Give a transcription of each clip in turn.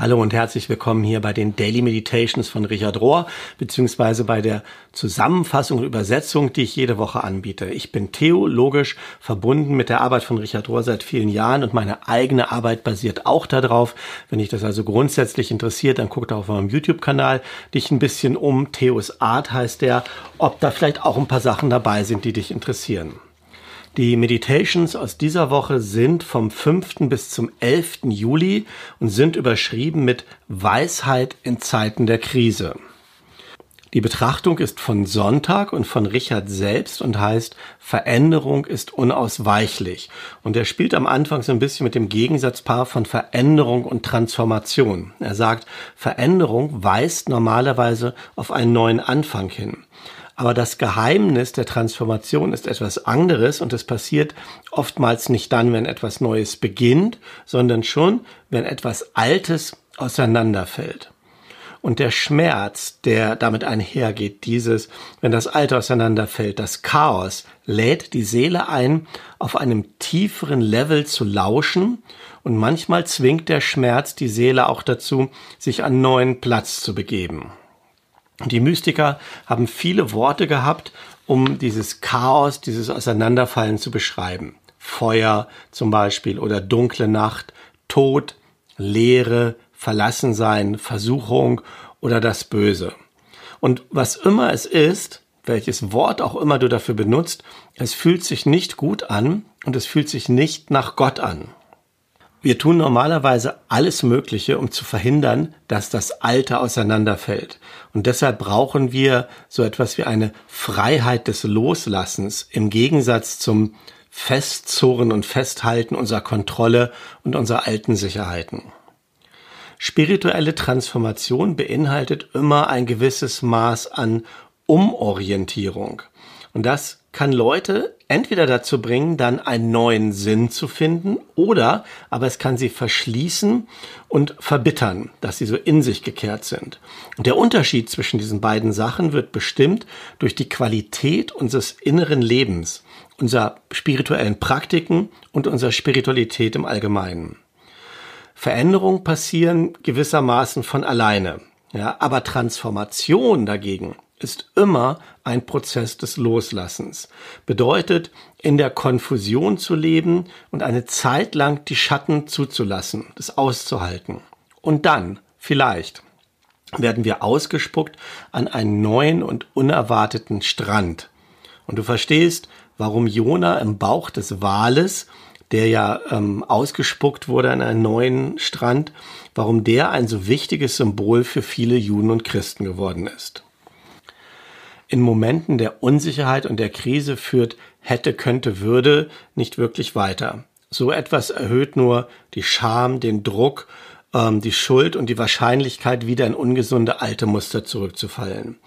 Hallo und herzlich willkommen hier bei den Daily Meditations von Richard Rohr, beziehungsweise bei der Zusammenfassung und Übersetzung, die ich jede Woche anbiete. Ich bin theologisch verbunden mit der Arbeit von Richard Rohr seit vielen Jahren und meine eigene Arbeit basiert auch darauf. Wenn dich das also grundsätzlich interessiert, dann guck da auf meinem YouTube-Kanal dich ein bisschen um. Theos Art heißt der, ob da vielleicht auch ein paar Sachen dabei sind, die dich interessieren. Die Meditations aus dieser Woche sind vom 5. bis zum 11. Juli und sind überschrieben mit Weisheit in Zeiten der Krise. Die Betrachtung ist von Sonntag und von Richard selbst und heißt Veränderung ist unausweichlich. Und er spielt am Anfang so ein bisschen mit dem Gegensatzpaar von Veränderung und Transformation. Er sagt, Veränderung weist normalerweise auf einen neuen Anfang hin. Aber das Geheimnis der Transformation ist etwas anderes und es passiert oftmals nicht dann, wenn etwas Neues beginnt, sondern schon, wenn etwas Altes auseinanderfällt. Und der Schmerz, der damit einhergeht, dieses, wenn das Alte auseinanderfällt, das Chaos, lädt die Seele ein, auf einem tieferen Level zu lauschen und manchmal zwingt der Schmerz die Seele auch dazu, sich an neuen Platz zu begeben. Die Mystiker haben viele Worte gehabt, um dieses Chaos, dieses Auseinanderfallen zu beschreiben. Feuer zum Beispiel oder dunkle Nacht, Tod, Leere, Verlassensein, Versuchung oder das Böse. Und was immer es ist, welches Wort auch immer du dafür benutzt, es fühlt sich nicht gut an und es fühlt sich nicht nach Gott an. Wir tun normalerweise alles Mögliche, um zu verhindern, dass das Alte auseinanderfällt. Und deshalb brauchen wir so etwas wie eine Freiheit des Loslassens im Gegensatz zum Festzurren und Festhalten unserer Kontrolle und unserer alten Sicherheiten. Spirituelle Transformation beinhaltet immer ein gewisses Maß an Umorientierung. Und das kann Leute entweder dazu bringen, dann einen neuen Sinn zu finden, oder aber es kann sie verschließen und verbittern, dass sie so in sich gekehrt sind. Und der Unterschied zwischen diesen beiden Sachen wird bestimmt durch die Qualität unseres inneren Lebens, unserer spirituellen Praktiken und unserer Spiritualität im Allgemeinen. Veränderungen passieren gewissermaßen von alleine. Ja, aber Transformation dagegen ist immer ein Prozess des Loslassens. Bedeutet, in der Konfusion zu leben und eine Zeit lang die Schatten zuzulassen, das auszuhalten. Und dann, vielleicht, werden wir ausgespuckt an einen neuen und unerwarteten Strand. Und du verstehst, warum Jona im Bauch des Wales, der ja ähm, ausgespuckt wurde an einen neuen Strand, warum der ein so wichtiges Symbol für viele Juden und Christen geworden ist in Momenten der Unsicherheit und der Krise führt hätte, könnte, würde nicht wirklich weiter. So etwas erhöht nur die Scham, den Druck, ähm, die Schuld und die Wahrscheinlichkeit, wieder in ungesunde alte Muster zurückzufallen.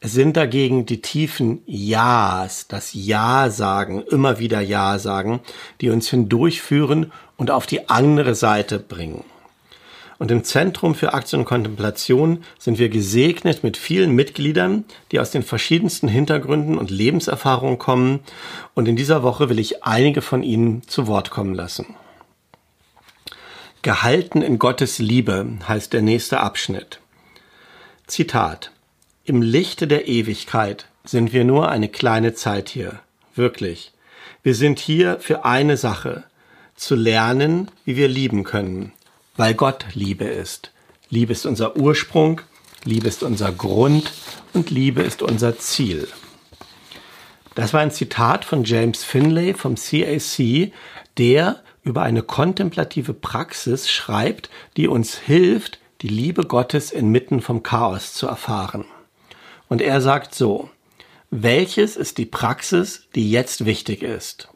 Es sind dagegen die tiefen Ja's, das Ja sagen, immer wieder Ja sagen, die uns hindurchführen und auf die andere Seite bringen. Und im Zentrum für Aktien und Kontemplation sind wir gesegnet mit vielen Mitgliedern, die aus den verschiedensten Hintergründen und Lebenserfahrungen kommen. Und in dieser Woche will ich einige von ihnen zu Wort kommen lassen. Gehalten in Gottes Liebe heißt der nächste Abschnitt. Zitat. Im Lichte der Ewigkeit sind wir nur eine kleine Zeit hier. Wirklich. Wir sind hier für eine Sache. Zu lernen, wie wir lieben können weil Gott Liebe ist. Liebe ist unser Ursprung, Liebe ist unser Grund und Liebe ist unser Ziel. Das war ein Zitat von James Finlay vom CAC, der über eine kontemplative Praxis schreibt, die uns hilft, die Liebe Gottes inmitten vom Chaos zu erfahren. Und er sagt so, welches ist die Praxis, die jetzt wichtig ist?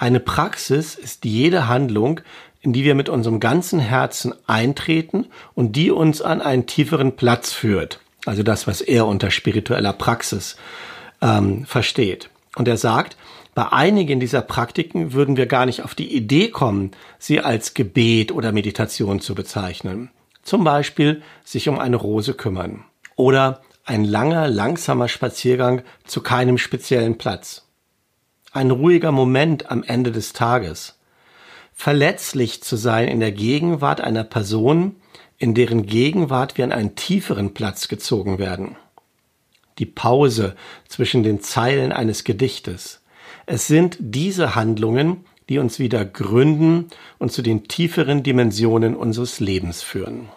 Eine Praxis ist jede Handlung, in die wir mit unserem ganzen Herzen eintreten und die uns an einen tieferen Platz führt. Also das, was er unter spiritueller Praxis ähm, versteht. Und er sagt, bei einigen dieser Praktiken würden wir gar nicht auf die Idee kommen, sie als Gebet oder Meditation zu bezeichnen. Zum Beispiel sich um eine Rose kümmern oder ein langer, langsamer Spaziergang zu keinem speziellen Platz. Ein ruhiger Moment am Ende des Tages verletzlich zu sein in der Gegenwart einer Person, in deren Gegenwart wir an einen tieferen Platz gezogen werden. Die Pause zwischen den Zeilen eines Gedichtes. Es sind diese Handlungen, die uns wieder gründen und zu den tieferen Dimensionen unseres Lebens führen.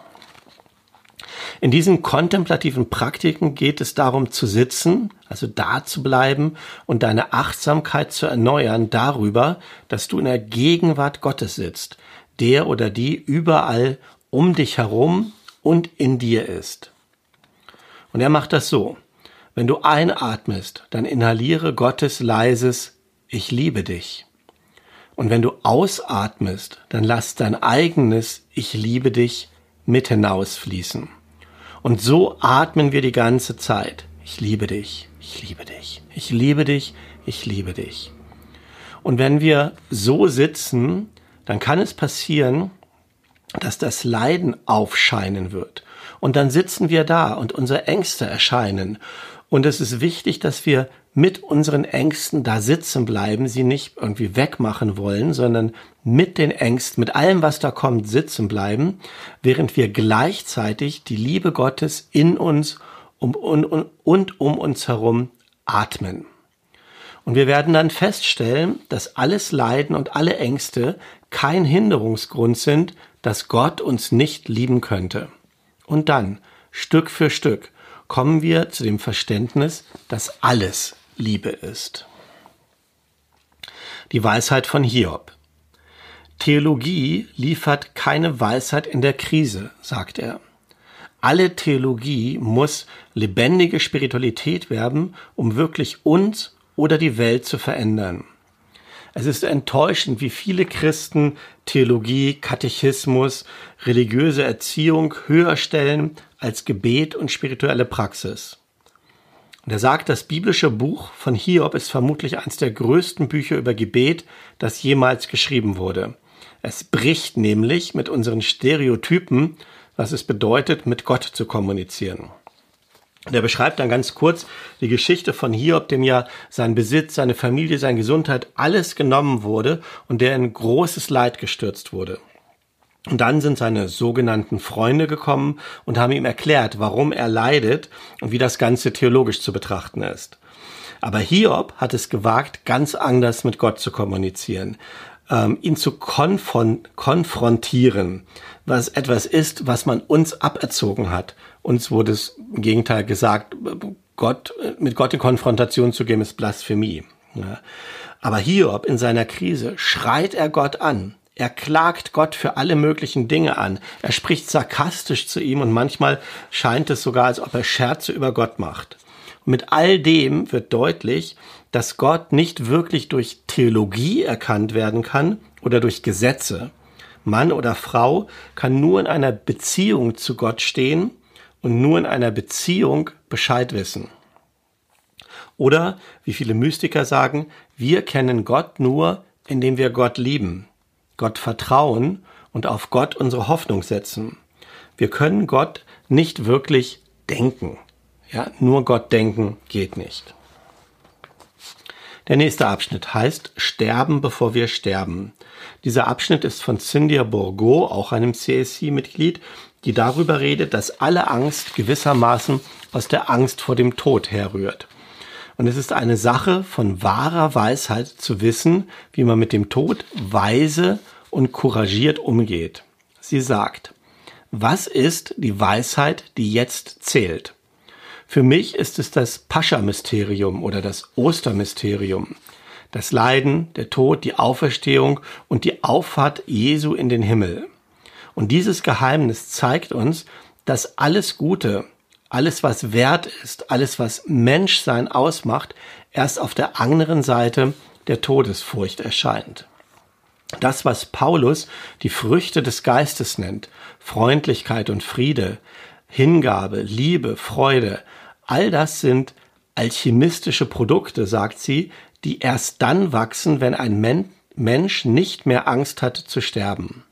In diesen kontemplativen Praktiken geht es darum zu sitzen, also da zu bleiben und deine Achtsamkeit zu erneuern darüber, dass du in der Gegenwart Gottes sitzt, der oder die überall um dich herum und in dir ist. Und er macht das so. Wenn du einatmest, dann inhaliere Gottes leises Ich liebe dich. Und wenn du ausatmest, dann lass dein eigenes Ich liebe dich mit hinausfließen. Und so atmen wir die ganze Zeit. Ich liebe dich, ich liebe dich, ich liebe dich, ich liebe dich. Und wenn wir so sitzen, dann kann es passieren, dass das Leiden aufscheinen wird. Und dann sitzen wir da und unsere Ängste erscheinen. Und es ist wichtig, dass wir mit unseren Ängsten da sitzen bleiben, sie nicht irgendwie wegmachen wollen, sondern mit den Ängsten, mit allem, was da kommt, sitzen bleiben, während wir gleichzeitig die Liebe Gottes in uns um, und, und, und um uns herum atmen. Und wir werden dann feststellen, dass alles Leiden und alle Ängste kein Hinderungsgrund sind, dass Gott uns nicht lieben könnte. Und dann, Stück für Stück, kommen wir zu dem Verständnis, dass alles Liebe ist. Die Weisheit von Hiob. Theologie liefert keine Weisheit in der Krise, sagt er. Alle Theologie muss lebendige Spiritualität werben, um wirklich uns oder die Welt zu verändern. Es ist enttäuschend, wie viele Christen Theologie, Katechismus, religiöse Erziehung höher stellen als Gebet und spirituelle Praxis. Und er sagt, das biblische Buch von Hiob ist vermutlich eines der größten Bücher über Gebet, das jemals geschrieben wurde. Es bricht nämlich mit unseren Stereotypen, was es bedeutet, mit Gott zu kommunizieren. Und er beschreibt dann ganz kurz die Geschichte von Hiob, dem ja sein Besitz, seine Familie, seine Gesundheit, alles genommen wurde und der in großes Leid gestürzt wurde. Und dann sind seine sogenannten Freunde gekommen und haben ihm erklärt, warum er leidet und wie das Ganze theologisch zu betrachten ist. Aber Hiob hat es gewagt, ganz anders mit Gott zu kommunizieren, ähm, ihn zu konfron konfrontieren, was etwas ist, was man uns aberzogen hat. Uns wurde es im Gegenteil gesagt, Gott, mit Gott in Konfrontation zu gehen, ist Blasphemie. Ja. Aber Hiob in seiner Krise schreit er Gott an er klagt Gott für alle möglichen Dinge an. Er spricht sarkastisch zu ihm und manchmal scheint es sogar, als ob er Scherze über Gott macht. Mit all dem wird deutlich, dass Gott nicht wirklich durch Theologie erkannt werden kann oder durch Gesetze. Mann oder Frau kann nur in einer Beziehung zu Gott stehen und nur in einer Beziehung Bescheid wissen. Oder, wie viele Mystiker sagen, wir kennen Gott nur, indem wir Gott lieben. Gott vertrauen und auf Gott unsere Hoffnung setzen. Wir können Gott nicht wirklich denken. Ja, nur Gott denken geht nicht. Der nächste Abschnitt heißt Sterben, bevor wir sterben. Dieser Abschnitt ist von Cynthia Bourgo, auch einem CSC-Mitglied, die darüber redet, dass alle Angst gewissermaßen aus der Angst vor dem Tod herrührt. Und es ist eine Sache von wahrer Weisheit zu wissen, wie man mit dem Tod weise und couragiert umgeht. Sie sagt, was ist die Weisheit, die jetzt zählt? Für mich ist es das Pascha-Mysterium oder das Ostermysterium. Das Leiden, der Tod, die Auferstehung und die Auffahrt Jesu in den Himmel. Und dieses Geheimnis zeigt uns, dass alles Gute, alles was wert ist, alles was Menschsein ausmacht, erst auf der anderen Seite der Todesfurcht erscheint. Das, was Paulus die Früchte des Geistes nennt, Freundlichkeit und Friede, Hingabe, Liebe, Freude, all das sind alchemistische Produkte, sagt sie, die erst dann wachsen, wenn ein Men Mensch nicht mehr Angst hat zu sterben.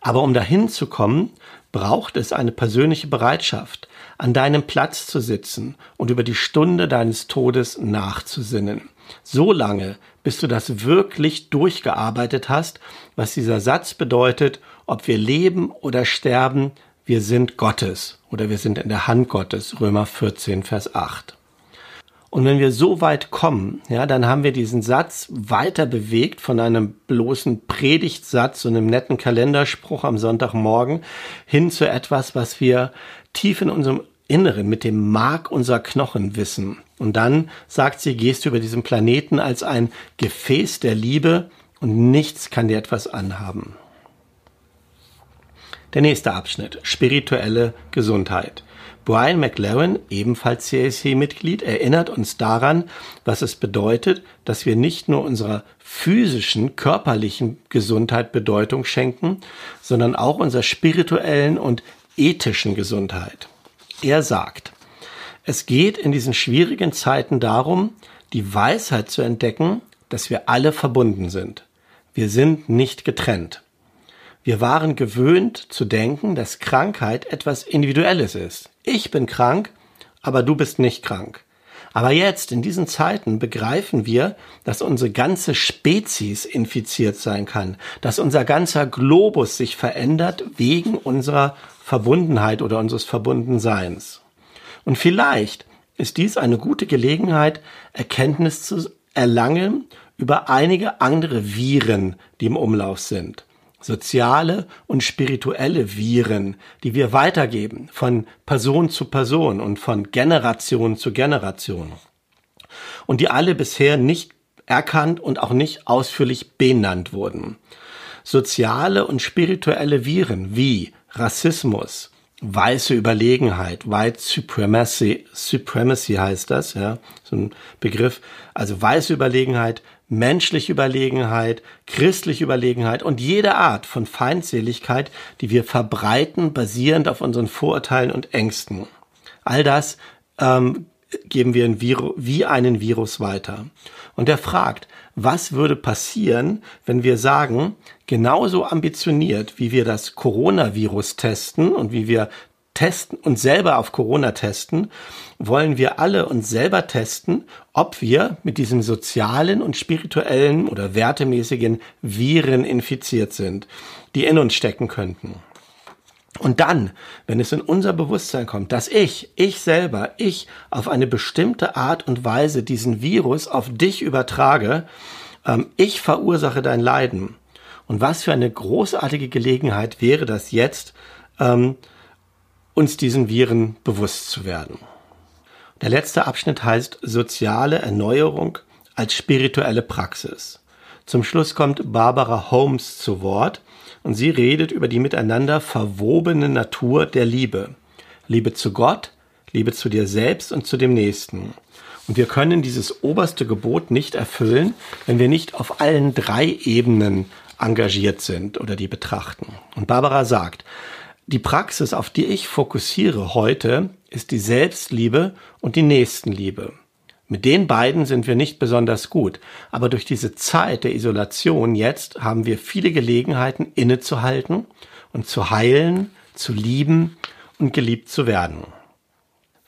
Aber um dahin zu kommen, braucht es eine persönliche Bereitschaft, an deinem Platz zu sitzen und über die Stunde deines Todes nachzusinnen. So lange, bis du das wirklich durchgearbeitet hast, was dieser Satz bedeutet, ob wir leben oder sterben, wir sind Gottes oder wir sind in der Hand Gottes, Römer 14, Vers 8. Und wenn wir so weit kommen, ja, dann haben wir diesen Satz weiter bewegt von einem bloßen Predigtsatz und einem netten Kalenderspruch am Sonntagmorgen hin zu etwas, was wir tief in unserem Inneren mit dem Mark unserer Knochen wissen. Und dann, sagt sie, gehst du über diesen Planeten als ein Gefäß der Liebe und nichts kann dir etwas anhaben. Der nächste Abschnitt, spirituelle Gesundheit. Brian McLaren, ebenfalls CAC-Mitglied, erinnert uns daran, was es bedeutet, dass wir nicht nur unserer physischen, körperlichen Gesundheit Bedeutung schenken, sondern auch unserer spirituellen und ethischen Gesundheit. Er sagt, es geht in diesen schwierigen Zeiten darum, die Weisheit zu entdecken, dass wir alle verbunden sind. Wir sind nicht getrennt. Wir waren gewöhnt zu denken, dass Krankheit etwas Individuelles ist. Ich bin krank, aber du bist nicht krank. Aber jetzt, in diesen Zeiten, begreifen wir, dass unsere ganze Spezies infiziert sein kann, dass unser ganzer Globus sich verändert wegen unserer Verbundenheit oder unseres Verbundenseins. Und vielleicht ist dies eine gute Gelegenheit, Erkenntnis zu erlangen über einige andere Viren, die im Umlauf sind soziale und spirituelle Viren, die wir weitergeben von Person zu Person und von Generation zu Generation. Und die alle bisher nicht erkannt und auch nicht ausführlich benannt wurden. Soziale und spirituelle Viren wie Rassismus, weiße Überlegenheit, White Supremacy, Supremacy heißt das, ja, so ein Begriff, also weiße Überlegenheit, menschliche Überlegenheit, christliche Überlegenheit und jede Art von Feindseligkeit, die wir verbreiten, basierend auf unseren Vorurteilen und Ängsten. All das ähm, geben wir ein Virus, wie einen Virus weiter. Und er fragt, was würde passieren, wenn wir sagen, genauso ambitioniert, wie wir das Coronavirus testen und wie wir testen, uns selber auf Corona testen, wollen wir alle uns selber testen, ob wir mit diesem sozialen und spirituellen oder wertemäßigen Viren infiziert sind, die in uns stecken könnten. Und dann, wenn es in unser Bewusstsein kommt, dass ich, ich selber, ich auf eine bestimmte Art und Weise diesen Virus auf dich übertrage, ähm, ich verursache dein Leiden. Und was für eine großartige Gelegenheit wäre das jetzt, ähm, uns diesen Viren bewusst zu werden. Der letzte Abschnitt heißt soziale Erneuerung als spirituelle Praxis. Zum Schluss kommt Barbara Holmes zu Wort und sie redet über die miteinander verwobene Natur der Liebe. Liebe zu Gott, Liebe zu dir selbst und zu dem Nächsten. Und wir können dieses oberste Gebot nicht erfüllen, wenn wir nicht auf allen drei Ebenen engagiert sind oder die betrachten. Und Barbara sagt, die Praxis, auf die ich fokussiere heute, ist die Selbstliebe und die Nächstenliebe. Mit den beiden sind wir nicht besonders gut, aber durch diese Zeit der Isolation jetzt haben wir viele Gelegenheiten innezuhalten und zu heilen, zu lieben und geliebt zu werden.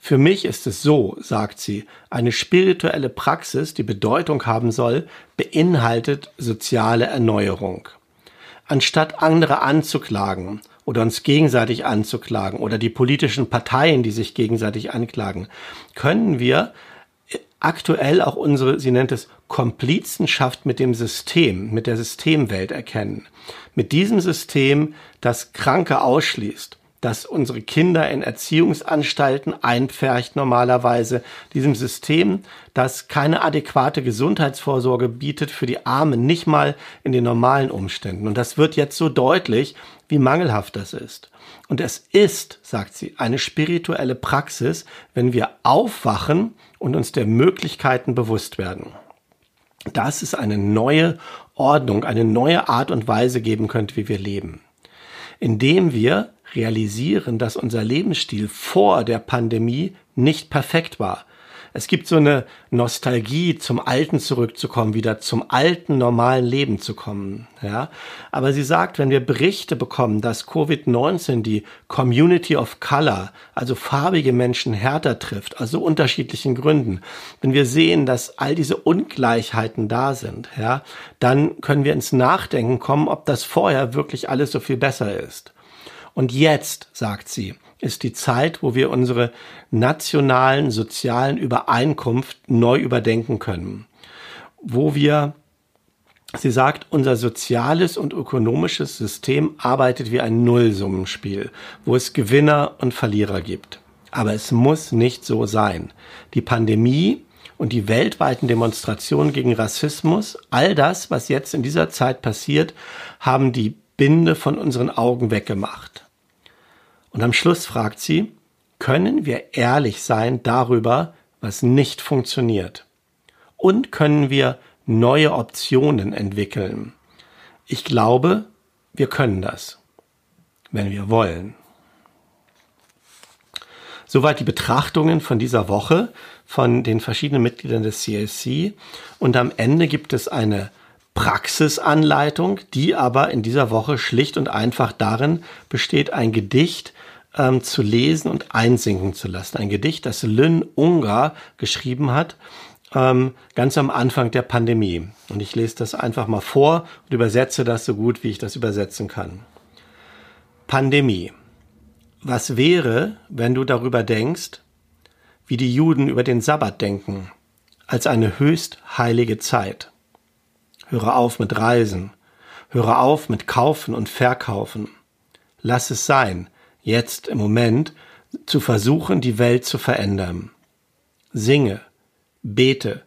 Für mich ist es so, sagt sie, eine spirituelle Praxis, die Bedeutung haben soll, beinhaltet soziale Erneuerung. Anstatt andere anzuklagen oder uns gegenseitig anzuklagen oder die politischen Parteien, die sich gegenseitig anklagen, können wir aktuell auch unsere, sie nennt es Komplizenschaft mit dem System, mit der Systemwelt erkennen. Mit diesem System, das Kranke ausschließt, das unsere Kinder in Erziehungsanstalten einpfercht normalerweise, diesem System, das keine adäquate Gesundheitsvorsorge bietet für die Armen, nicht mal in den normalen Umständen. Und das wird jetzt so deutlich, wie mangelhaft das ist. Und es ist, sagt sie, eine spirituelle Praxis, wenn wir aufwachen und uns der Möglichkeiten bewusst werden. Dass es eine neue Ordnung, eine neue Art und Weise geben könnte, wie wir leben. Indem wir realisieren, dass unser Lebensstil vor der Pandemie nicht perfekt war, es gibt so eine Nostalgie, zum Alten zurückzukommen, wieder zum alten normalen Leben zu kommen. Ja, aber sie sagt, wenn wir Berichte bekommen, dass Covid-19 die Community of Color, also farbige Menschen härter trifft, aus so unterschiedlichen Gründen, wenn wir sehen, dass all diese Ungleichheiten da sind, ja, dann können wir ins Nachdenken kommen, ob das vorher wirklich alles so viel besser ist. Und jetzt, sagt sie, ist die Zeit, wo wir unsere nationalen sozialen Übereinkunft neu überdenken können. Wo wir, sie sagt, unser soziales und ökonomisches System arbeitet wie ein Nullsummenspiel, wo es Gewinner und Verlierer gibt. Aber es muss nicht so sein. Die Pandemie und die weltweiten Demonstrationen gegen Rassismus, all das, was jetzt in dieser Zeit passiert, haben die Binde von unseren Augen weggemacht. Und am Schluss fragt sie, können wir ehrlich sein darüber, was nicht funktioniert? Und können wir neue Optionen entwickeln? Ich glaube, wir können das, wenn wir wollen. Soweit die Betrachtungen von dieser Woche von den verschiedenen Mitgliedern des CSC. Und am Ende gibt es eine Praxisanleitung, die aber in dieser Woche schlicht und einfach darin besteht, ein Gedicht ähm, zu lesen und einsinken zu lassen. Ein Gedicht, das Lynn Ungar geschrieben hat, ähm, ganz am Anfang der Pandemie. Und ich lese das einfach mal vor und übersetze das so gut, wie ich das übersetzen kann. Pandemie. Was wäre, wenn du darüber denkst, wie die Juden über den Sabbat denken, als eine höchst heilige Zeit? Höre auf mit Reisen, höre auf mit Kaufen und Verkaufen. Lass es sein, jetzt im Moment zu versuchen, die Welt zu verändern. Singe, bete,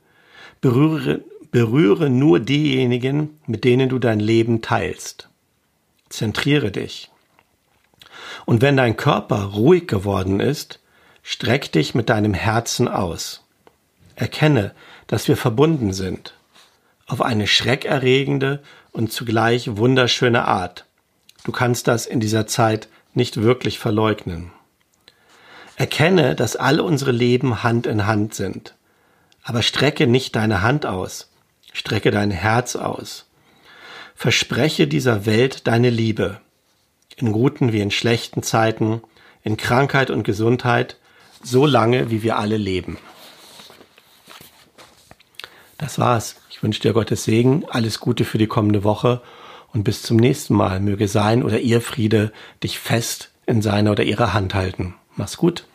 berühre, berühre nur diejenigen, mit denen du dein Leben teilst. Zentriere dich. Und wenn dein Körper ruhig geworden ist, streck dich mit deinem Herzen aus. Erkenne, dass wir verbunden sind. Auf eine schreckerregende und zugleich wunderschöne Art. Du kannst das in dieser Zeit nicht wirklich verleugnen. Erkenne, dass alle unsere Leben Hand in Hand sind. Aber strecke nicht deine Hand aus. Strecke dein Herz aus. Verspreche dieser Welt deine Liebe in guten wie in schlechten Zeiten, in Krankheit und Gesundheit, so lange, wie wir alle leben. Das war's. Ich wünsche dir Gottes Segen, alles Gute für die kommende Woche und bis zum nächsten Mal möge sein oder ihr Friede dich fest in seiner oder ihrer Hand halten. Mach's gut.